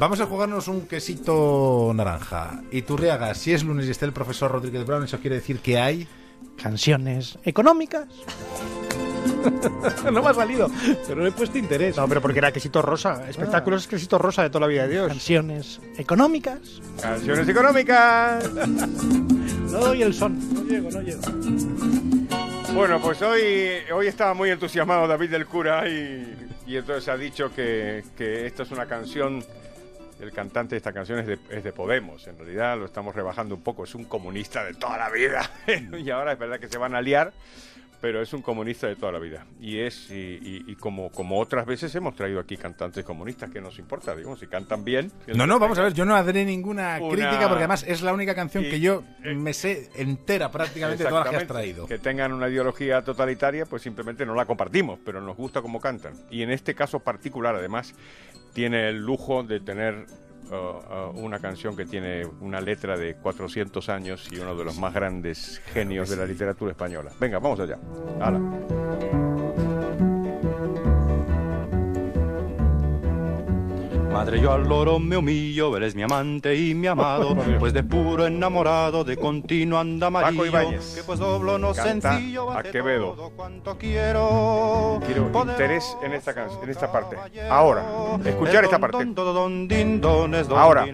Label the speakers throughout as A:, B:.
A: Vamos a jugarnos un quesito naranja. Y tú, Riaga, si es lunes y está el profesor Rodríguez Brown, ¿eso quiere decir que hay?
B: Canciones económicas.
C: no me ha salido, pero le he puesto interés.
B: No, pero porque era quesito rosa. Espectáculos es quesito rosa de toda la vida de Dios. Canciones económicas.
C: Canciones económicas.
B: No doy el son. No llego, no llego.
C: Bueno, pues hoy, hoy estaba muy entusiasmado David del Cura y, y entonces ha dicho que, que esta es una canción, el cantante de esta canción es de, es de Podemos, en realidad lo estamos rebajando un poco, es un comunista de toda la vida y ahora es verdad que se van a liar, pero es un comunista de toda la vida y es y, y- y como, como otras veces hemos traído aquí cantantes comunistas, que nos importa? Digo, si cantan bien.
A: No, no, vamos a ver, yo no haré ninguna
C: Una-
A: crítica porque además es la única canción
C: Y-
A: que yo
C: eh,
A: me sé entera prácticamente todas las que has traído.
C: Que tengan una ideología totalitaria, pues simplemente no la compartimos, pero nos gusta cómo cantan. Y en este caso particular, además, tiene el lujo de tener uh, uh, una canción que tiene una letra de 400 años y uno de los más grandes genios de la literatura española. Venga, vamos allá. Hala.
D: Madre, yo al loro me humillo, eres mi amante y mi amado, pues de puro enamorado de continuo anda amarillo,
C: Ibáñez.
D: que pues doblo no sencillo,
C: a Quevedo.
D: todo cuanto quiero.
C: Quiero interés en esta, en esta parte. Ahora, escuchar
D: Es
C: esta parte. Ahora.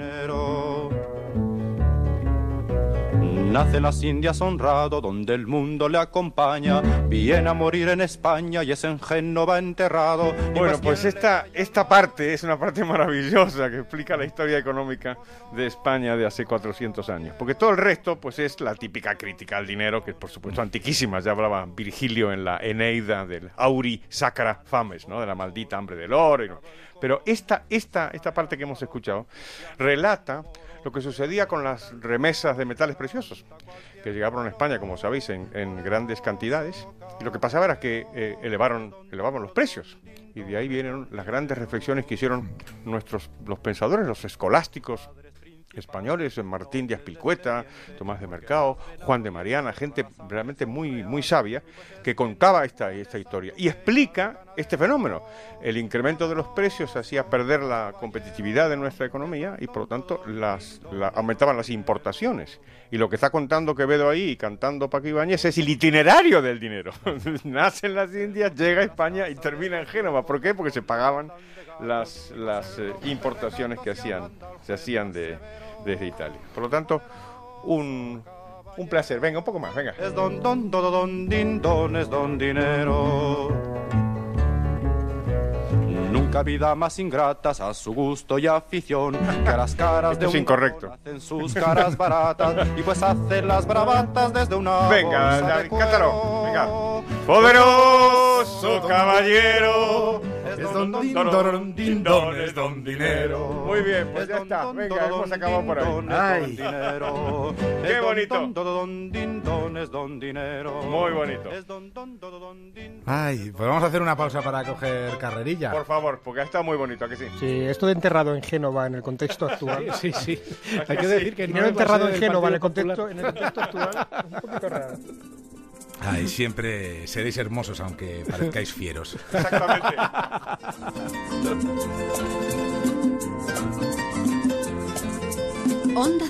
D: Nace en las Indias honrado, donde el mundo le acompaña. Viene a morir en España y es en Génova enterrado.
C: Bueno, pues esta, esta parte es una parte maravillosa que explica la historia económica de España de hace 400 años. Porque todo el resto, pues es la típica crítica al dinero, que es por supuesto antiquísima. Ya hablaba Virgilio en la Eneida del Auri Sacra Fames, ¿no? De la maldita hambre del oro. y no- Pero esta, esta, esta parte que hemos escuchado relata lo que sucedía con las remesas de metales preciosos, que llegaron a España, como sabéis, en, en grandes cantidades. Y lo que pasaba era que eh, elevaron, elevaban los precios. Y de ahí vienen las grandes reflexiones que hicieron nuestros los pensadores, los escolásticos españoles, Martín de Aspilcueta, Tomás de Mercado, Juan de Mariana, gente realmente muy, muy sabia, que contaba esta, esta historia y explica este fenómeno. El incremento de los precios hacía perder la competitividad de nuestra economía y por lo tanto las, la- aumentaban las importaciones. Y lo que está contando Quevedo ahí y cantando Paco Ibáñez es el itinerario del dinero. Nace en las Indias, llega a España y termina en Génova. ¿Por qué? Porque se pagaban las, las eh, importaciones que hacían, se hacían de, desde Italia. Por lo tanto, un, un placer. Venga, un poco más, venga.
D: Es don, don, don, don, din, don, es don dinero. Nunca vida más ingratas a su gusto y afición que a las caras
C: Esto
D: de
C: es
D: un
C: incorrecto.
D: hacen sus caras baratas y pues hacen las bravatas desde una
C: Venga,
D: bolsa de cuero.
C: cántalo, venga. Poderoso caballero.
D: Don,
A: don
D: don, don,
A: don, din, don, es don dinero.
C: Muy bien, pues
D: Es
C: ya está. Venga, hemos acabado por
D: es
A: Ay.
D: don dinero.
C: Qué bonito.
D: don, don, don, din, don, es don dinero.
C: Muy bonito.
A: Ay, pues vamos a hacer una pausa para coger carrerilla.
C: Por favor, porque ha estado muy bonito, ¿a que sí?
B: Sí, esto de enterrado en Génova en el contexto actual.
C: Sí, sí.
B: Hay que decir que dinero enterrado en Génova en el contexto, en el contexto actual un poquito raro.
A: Ay, siempre seréis hermosos aunque parezcáis fieros.
C: Exactamente.
E: Onda